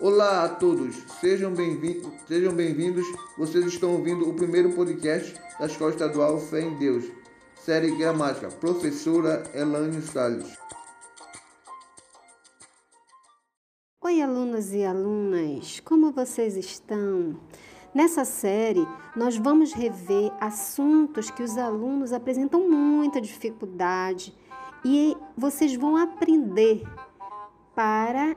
Olá a todos, sejam bem-vindos. Sejam bem-vindos. Vocês estão ouvindo o primeiro podcast da Escola Estadual Fé em Deus, série Gramática, professora Elane Salles. Oi, alunos e alunas, como vocês estão? Nessa série, nós vamos rever assuntos que os alunos apresentam muita dificuldade e vocês vão aprender para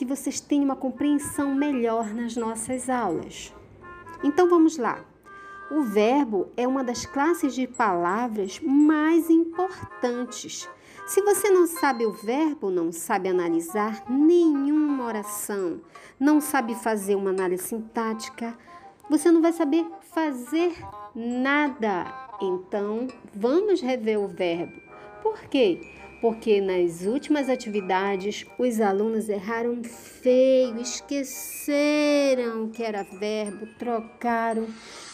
que vocês tenham uma compreensão melhor nas nossas aulas. Então vamos lá. O verbo é uma das classes de palavras mais importantes. Se você não sabe o verbo, não sabe analisar nenhuma oração, não sabe fazer uma análise sintática, você não vai saber fazer nada. Então, vamos rever o verbo. Por quê? Porque nas últimas atividades os alunos erraram feio, esqueceram que era verbo, trocaram.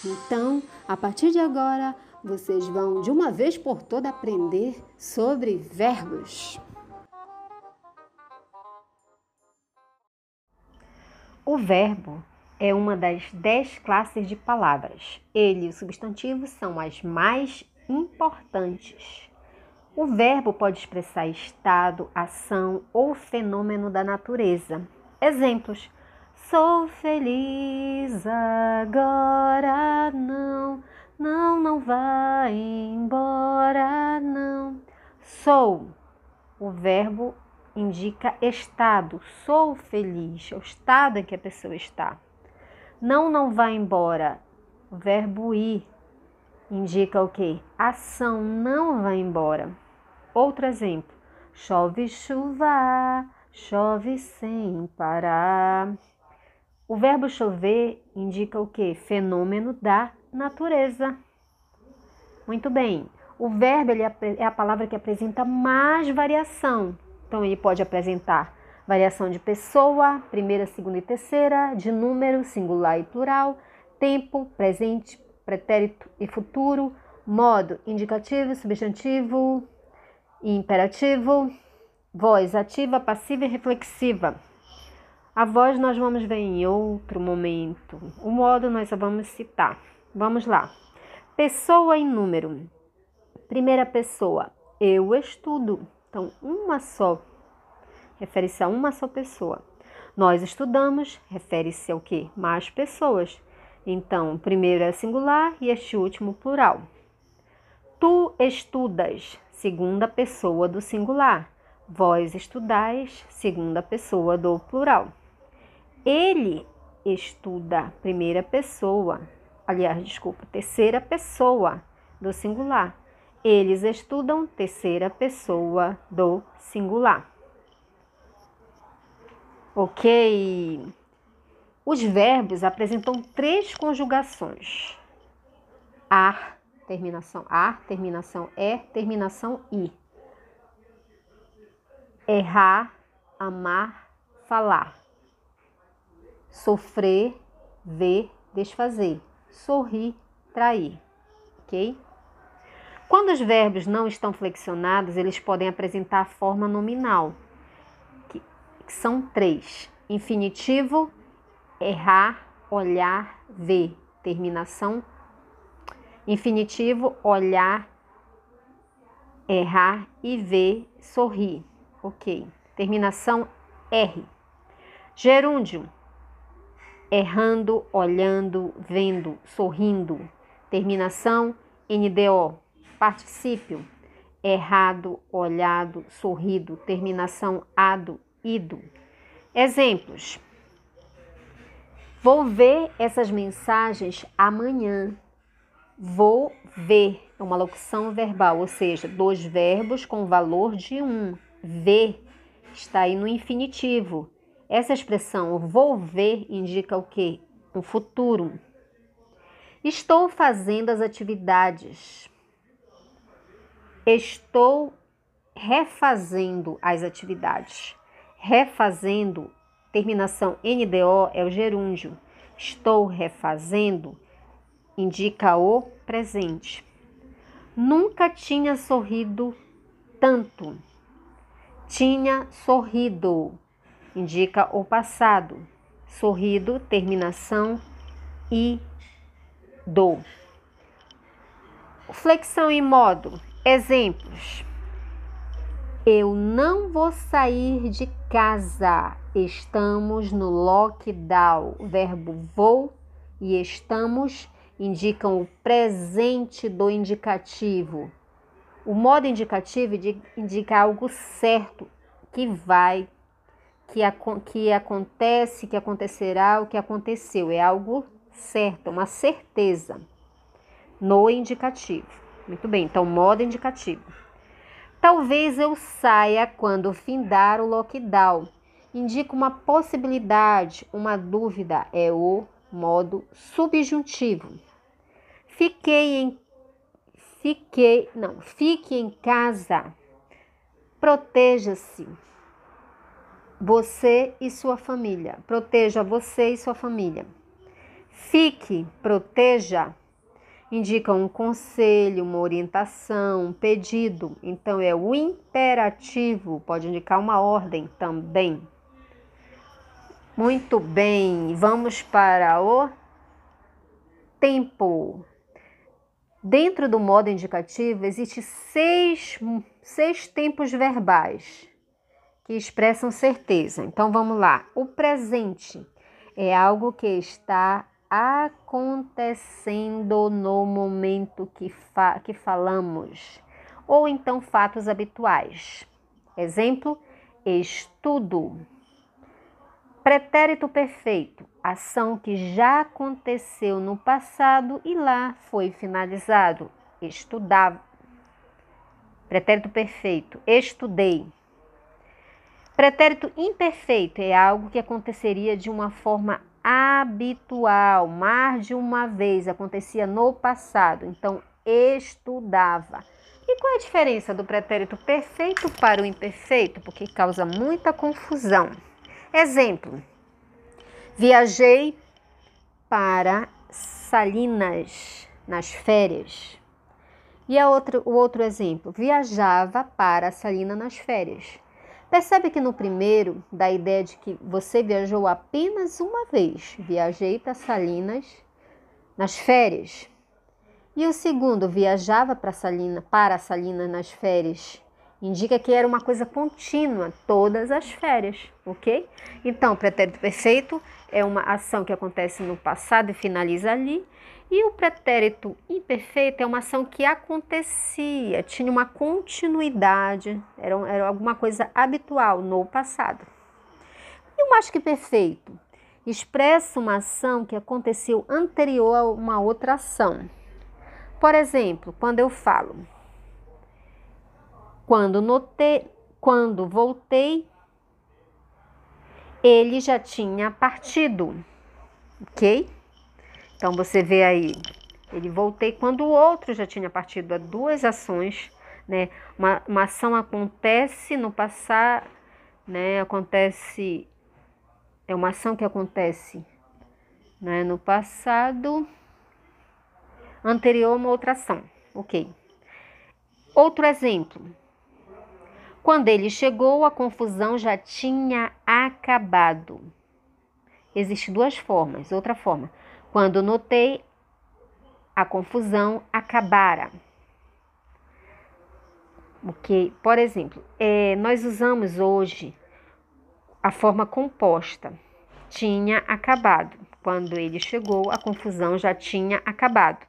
Então, a partir de agora, vocês vão de uma vez por toda aprender sobre verbos. O verbo é uma das dez classes de palavras. Ele e o substantivo são as mais importantes. O verbo pode expressar estado, ação ou fenômeno da natureza. Exemplos: Sou feliz agora, não, não, não vai embora, não. Sou. O verbo indica estado. Sou feliz, é o estado em que a pessoa está. Não, não vai embora. O verbo ir indica o que? Ação não vai embora. Outro exemplo. Chove chuva, chove sem parar. O verbo chover indica o que? Fenômeno da natureza. Muito bem. O verbo ele é a palavra que apresenta mais variação. Então, ele pode apresentar variação de pessoa, primeira, segunda e terceira, de número, singular e plural, tempo, presente, pretérito e futuro, modo, indicativo, substantivo imperativo, voz ativa, passiva e reflexiva. A voz nós vamos ver em outro momento. O modo nós só vamos citar. Vamos lá. Pessoa em número. Primeira pessoa, eu estudo. Então, uma só refere-se a uma só pessoa. Nós estudamos, refere-se ao que? Mais pessoas. Então, primeiro é singular e este último plural. Tu estudas, segunda pessoa do singular. Vós estudais, segunda pessoa do plural. Ele estuda, primeira pessoa. Aliás, desculpa, terceira pessoa do singular. Eles estudam, terceira pessoa do singular. Ok? Os verbos apresentam três conjugações: ar, terminação ar, terminação é, terminação i. Errar, amar, falar. Sofrer, ver, desfazer. Sorrir, trair. Ok? Quando os verbos não estão flexionados, eles podem apresentar a forma nominal que são três: infinitivo, errar, olhar, ver. Terminação: infinitivo, olhar, errar e ver, sorrir. Ok. Terminação R. Gerúndio: errando, olhando, vendo, sorrindo. Terminação NDO. Particípio: errado, olhado, sorrido. Terminação ado ido. Exemplos. Vou ver essas mensagens amanhã. Vou ver é uma locução verbal, ou seja, dois verbos com valor de um. Ver está aí no infinitivo. Essa expressão vou ver indica o que? Um futuro. Estou fazendo as atividades. Estou refazendo as atividades. Refazendo, terminação NDO é o gerúndio. Estou refazendo indica o presente. Nunca tinha sorrido tanto. Tinha sorrido. indica o passado. Sorrido, terminação e do. Flexão em modo. Exemplos. Eu não vou sair de casa. Estamos no lockdown. Verbo vou e estamos indicam o presente do indicativo. O modo indicativo indica algo certo, que vai, que, que acontece, que acontecerá, o que aconteceu. É algo certo, uma certeza no indicativo. Muito bem, então, modo indicativo. Talvez eu saia quando findar o lockdown. Indica uma possibilidade, uma dúvida. É o modo subjuntivo. Fiquei em fiquei, não, fique em casa. Proteja-se. Você e sua família. Proteja você e sua família. Fique, proteja. Indica um conselho, uma orientação, um pedido. Então é o imperativo, pode indicar uma ordem também. Muito bem, vamos para o tempo. Dentro do modo indicativo, existem seis, seis tempos verbais que expressam certeza. Então vamos lá. O presente é algo que está acontecendo no momento que, fa que falamos, ou então fatos habituais. Exemplo: estudo. Pretérito perfeito, ação que já aconteceu no passado e lá foi finalizado. Estudava. Pretérito perfeito, estudei. Pretérito imperfeito é algo que aconteceria de uma forma habitual, mais de uma vez, acontecia no passado. Então, estudava. E qual é a diferença do pretérito perfeito para o imperfeito? Porque causa muita confusão. Exemplo: viajei para Salinas nas férias. E a outro, o outro exemplo: viajava para Salinas nas férias. Percebe que no primeiro dá a ideia de que você viajou apenas uma vez. Viajei para Salinas nas férias. E o segundo, viajava para Salina, para Salinas nas férias indica que era uma coisa contínua, todas as férias, ok? Então, pretérito perfeito é uma ação que acontece no passado e finaliza ali, e o pretérito imperfeito é uma ação que acontecia, tinha uma continuidade, era, era alguma coisa habitual no passado. E o mais que perfeito expressa uma ação que aconteceu anterior a uma outra ação. Por exemplo, quando eu falo quando notei, quando voltei, ele já tinha partido, ok? Então você vê aí, ele voltei quando o outro já tinha partido. Há duas ações, né? Uma, uma ação acontece no passado, né? Acontece, é uma ação que acontece né? no passado anterior a uma outra ação, ok? Outro exemplo. Quando ele chegou, a confusão já tinha acabado. Existem duas formas. Outra forma, quando notei, a confusão acabara. Ok? Por exemplo, é, nós usamos hoje a forma composta. Tinha acabado. Quando ele chegou, a confusão já tinha acabado.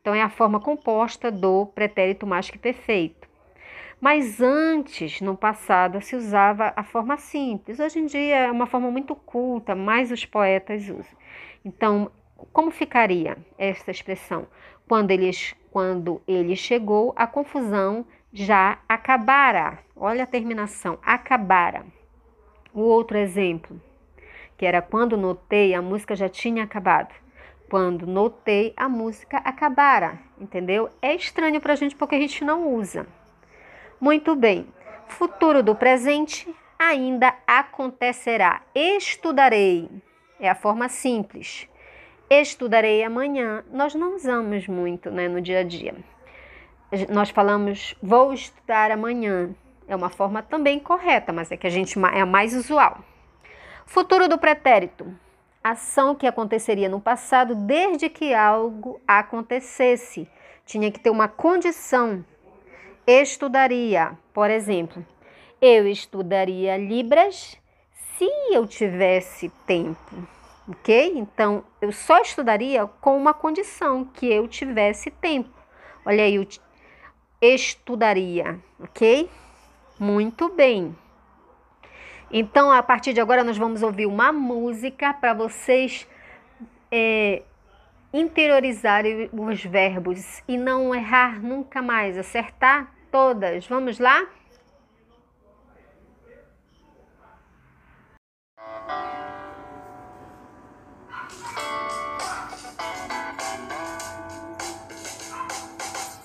Então, é a forma composta do pretérito mais que perfeito. Mas antes, no passado, se usava a forma simples. Hoje em dia é uma forma muito culta, mais os poetas usam. Então, como ficaria essa expressão? Quando quando ele chegou, a confusão já acabara. Olha a terminação, acabara. O outro exemplo, que era quando notei, a música já tinha acabado. Quando notei, a música acabara, entendeu? É estranho para a gente porque a gente não usa. Muito bem. Futuro do presente ainda acontecerá. Estudarei. É a forma simples. Estudarei amanhã. Nós não usamos muito né, no dia a dia. Nós falamos vou estudar amanhã. É uma forma também correta, mas é que a gente é a mais usual. Futuro do pretérito. Ação que aconteceria no passado desde que algo acontecesse. Tinha que ter uma condição. Estudaria, por exemplo, eu estudaria Libras se eu tivesse tempo, ok? Então, eu só estudaria com uma condição, que eu tivesse tempo. Olha aí, eu estudaria, ok? Muito bem. Então, a partir de agora, nós vamos ouvir uma música para vocês é, interiorizarem os verbos e não errar nunca mais, acertar todas. Vamos lá?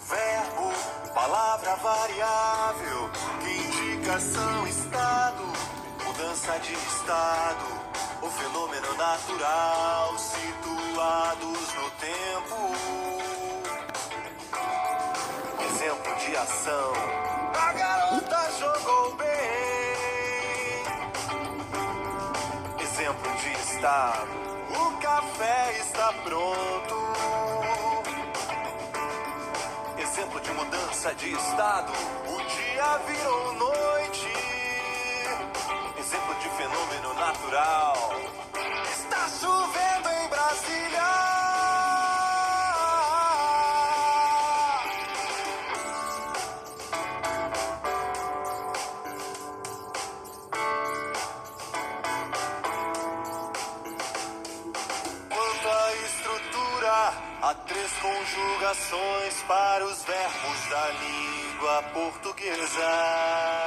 Verbo, palavra variável que indica ação, estado, mudança de estado, o fenômeno natural no tempo. Exemplo de ação. A garota jogou bem. Exemplo de estado. O café está pronto. Exemplo de mudança de estado. O dia virou noite. Exemplo de fenômeno natural. Conjugações para os verbos da língua portuguesa.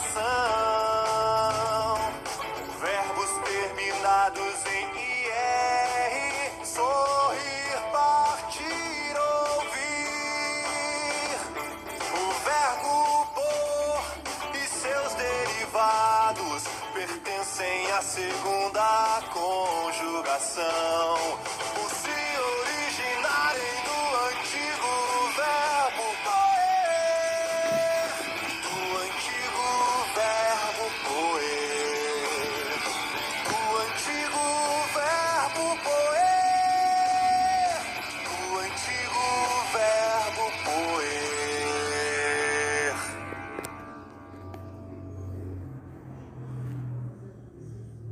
Conjugação, verbos terminados em IR, sorrir, partir, ouvir. O verbo por e seus derivados pertencem à segunda conjugação.